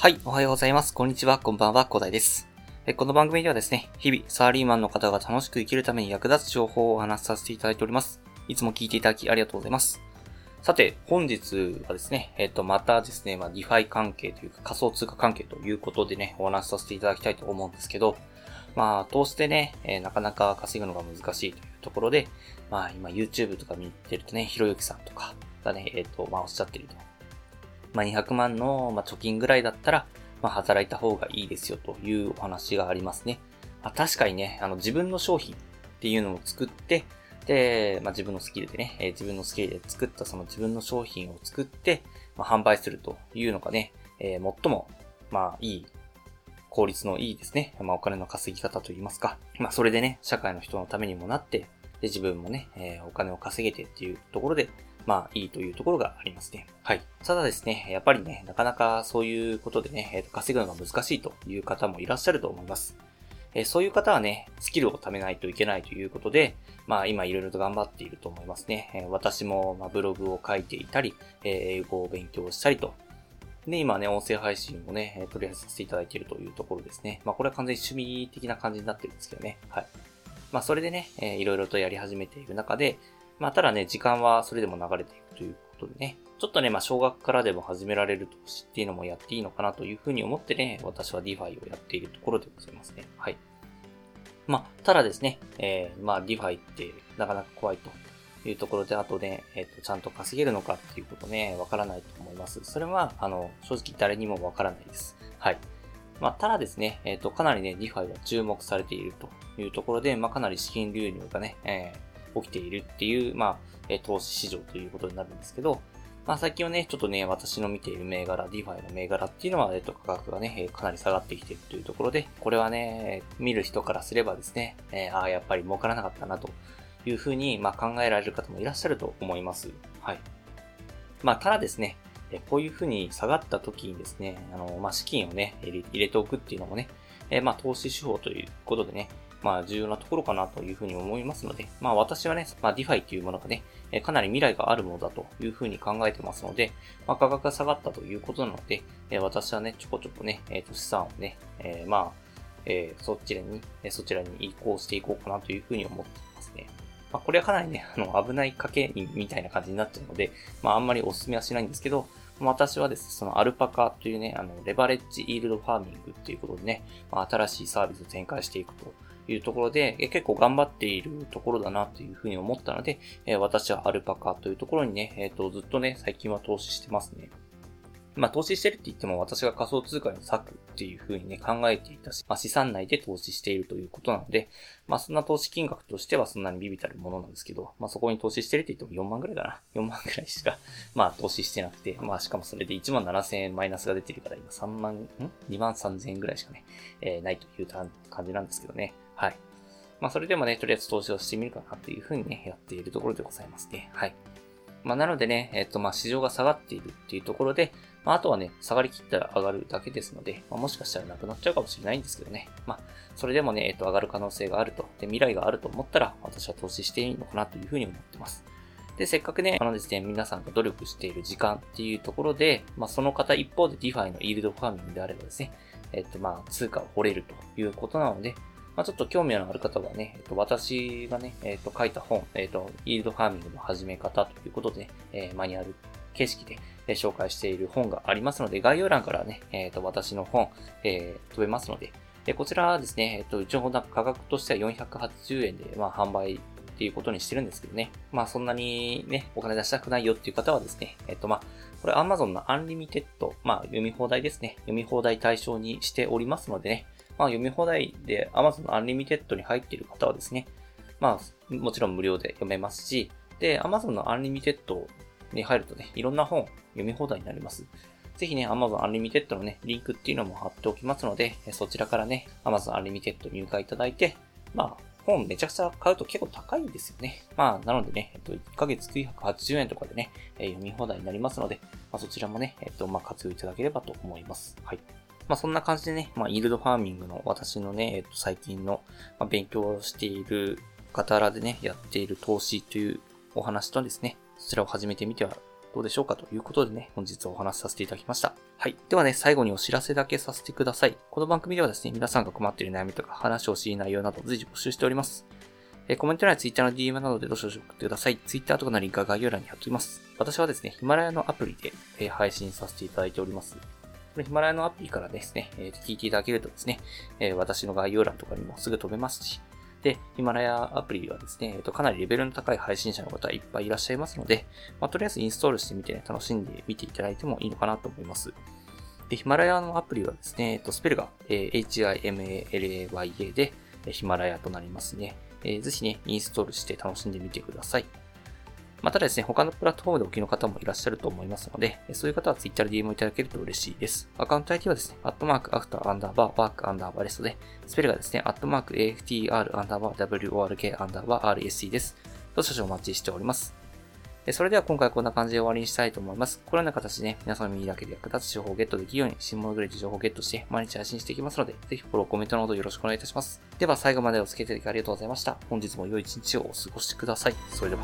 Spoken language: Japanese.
はい、おはようございます。こんにちは、こんばんは、古代です。この番組ではですね、日々、サラリーマンの方が楽しく生きるために役立つ情報をお話しさせていただいております。いつも聞いていただきありがとうございます。さて、本日はですね、えっ、と、またですね、まあ、 DeFi 関係というか仮想通貨関係ということでね、お話しさせていただきたいと思うんですけど、まあ、投資でね、えー、なかなか稼ぐのが難しいというところで、まあ、今 YouTube とか見てるとね、ひろゆきさんとかがね、えっ、と、まあ、おっしゃってると。まあ、200万の、ま、貯金ぐらいだったら、まあ、働いた方がいいですよというお話がありますね。まあ、確かにね、あの、自分の商品っていうのを作って、で、まあ、自分のスキルでね、えー、自分のスキルで作ったその自分の商品を作って、まあ、販売するというのがね、えー、最も、まあ、いい、効率のいいですね、まあ、お金の稼ぎ方といいますか。まあ、それでね、社会の人のためにもなって、で、自分もね、えー、お金を稼げてっていうところで、まあいいというところがありますね。はい。ただですね、やっぱりね、なかなかそういうことでね、えー、と稼ぐのが難しいという方もいらっしゃると思います。えー、そういう方はね、スキルを貯めないといけないということで、まあ今いろいろと頑張っていると思いますね。えー、私も、まブログを書いていたり、え英語を勉強したりと、で、今ね、音声配信をね、取り上げさせていただいているというところですね。まあこれは完全に趣味的な感じになってるんですけどね。はい。まあそれでね、えー、いろいろとやり始めている中で、まあただね、時間はそれでも流れていくということでね、ちょっとね、まあ、小学からでも始められる投資っていうのもやっていいのかなというふうに思ってね、私は DeFi をやっているところでございますね。はい。まあ、ただですね、えー、まあ、DeFi ってなかなか怖いというところで、あとね、えっ、ー、と、ちゃんと稼げるのかっていうことね、わからないと思います。それは、あの、正直誰にもわからないです。はい。まあ、ただですね、えっ、ー、と、かなりね、DeFi は注目されているというところで、まあ、かなり資金流入がね、えー、起きているっていう、まあ、え投資市場ということになるんですけど、まあ最近はね、ちょっとね、私の見ている銘柄、 DeFi の銘柄っていうのは、えっと、価格がね、かなり下がってきているというところで、これはね、見る人からすればですね、えー、ああ、やっぱり儲からなかったなというふうに、まあ考えられる方もいらっしゃると思います。はい。まあ、ただですね、こういうふうに下がった時にですね、あの、まあ、資金をね、入れておくっていうのもね、えー、まあ、投資手法ということでね、まあ重要なところかなというふうに思いますので、まあ私はね、まあ DeFi というものがね、かなり未来があるものだというふうに考えてますので、まあ価格が下がったということなので、私はね、ちょこちょこね、えっ、と資産をね、えー、まあ、えー、そちらに、そちらに移行していこうかなというふうに思っていますね。まあこれはかなりね、あの、危ない賭けみたいな感じになっちゃうので、まああんまりお勧めはしないんですけど、私はですね、そのアルパカというね、あの、レバレッジイールドファーミングっていうことでね、まあ、新しいサービスを展開していくというところで、結構頑張っているところだなというふうに思ったので、え私はアルパカというところにね、えっ、と、ずっとね、最近は投資してますね。まあ、投資してるって言っても私が仮想通貨に割くっていうふうにね、考えていたし、まあ、資産内で投資しているということなので、まあ、そんな投資金額としてはそんなにビビたるものなんですけど、まあ、そこに投資してるって言っても4万ぐらいかな。4万ぐらいしか、まあ、投資してなくて、まあ、しかもそれで1万7000円マイナスが出てるから今3万、ん ?2 万3000円ぐらいしかね、えー、ないという感じなんですけどね。はい。まあ、それでもね、とりあえず投資をしてみるかなというふうにね、やっているところでございますね。はい。まあ、なのでね、えっ、と、まあ、市場が下がっているっていうところで、まあ、あとはね、下がりきったら上がるだけですので、まあ、もしかしたらなくなっちゃうかもしれないんですけどね。まあ、それでもね、えっ、と、上がる可能性があると。で、未来があると思ったら、私は投資していいのかなというふうに思ってます。で、せっかくね、あのですね、皆さんが努力している時間っていうところで、まあ、その方一方で DeFi のイールドファーミングであればですね、えっと、まあ、通貨を掘れるということなので、まあ、ちょっと興味のある方はね、えっと、私がね、えっと、書いた本、えっと、イールドファーミングの始め方ということで、えー、マニュアル形式で、え紹介している本がありますので、概要欄からね、えっ、と、私の本、えー、飛べますので、でこちらはですね、えっ、と、一応価格としては480円で、まあ、販売っていうことにしてるんですけどね。まあそんなにね、お金出したくないよっていう方はですね、えっとまあ、これ Amazon の Unlimited、まあ読み放題ですね。読み放題対象にしておりますのでね、まあ、読み放題で Amazon の Unlimited に入っている方はですね、まあ、もちろん無料で読めますし、で、Amazon の Unlimited に入るとね、いろんな本読み放題になります。ぜひね、Amazon Unlimited のね、リンクっていうのも貼っておきますので、そちらからね、Amazon Unlimited 入会いただいて、まあ、本めちゃくちゃ買うと結構高いんですよね。まあ、なのでね、えっと、1ヶ月980円とかでね、え、読み放題になりますので、まあ、そちらもね、えっと、まあ、活用いただければと思います。はい。まあそんな感じでね、まあイールドファーミングの私のね、えっと最近の、ま勉強をしている傍らでね、やっている投資というお話とですね、そちらを始めてみてはどうでしょうかということでね、本日お話しさせていただきました。はい。ではね、最後にお知らせだけさせてください。この番組ではですね、皆さんが困っている悩みとか話をしい内容など随時募集しております。えコメント欄や Twitter の DM などでどしどし送ってください。Twitter とかのリンクは概要欄に貼っておきます。私はですね、ヒマラヤのアプリで、え配信させていただいております。このヒマラヤのアプリからですね、えー、聞いていただけるとですね、え私の概要欄とかにもすぐ飛べますし、で、ヒマラヤアプリはですね、えっと、かなりレベルの高い配信者の方いっぱいいらっしゃいますので、まあ、とりあえずインストールしてみて、ね、楽しんでみていただいてもいいのかなと思います。で、ヒマラヤのアプリはですね、えっと、スペルが、えー、HIMALAYA で、ヒマラヤとなりますね。えー、ぜひね、インストールして楽しんでみてください。またですね、他のプラットフォームでお聞きの方もいらっしゃると思いますので、そういう方は Twitter で DM をいただけると嬉しいです。アカウント ID はですね、アットマーク after アンダーバー work アンダーバー rest で、スペルがですね、アットマーク AFTR アンダーバー WORK アンダーバー RSC です。どうしお待ちしております。それでは今回こんな感じで終わりにしたいと思います。このような形でね、皆さんの耳だけで役立つ情報をゲットできるように、新物グレード情報をゲットして毎日配信していきますので、ぜひフォロー、コメントのほどよろしくお願いいたします。では最後までお付き合いいただきありがとうございました。本日も良い一日をお過ごしください。それでは。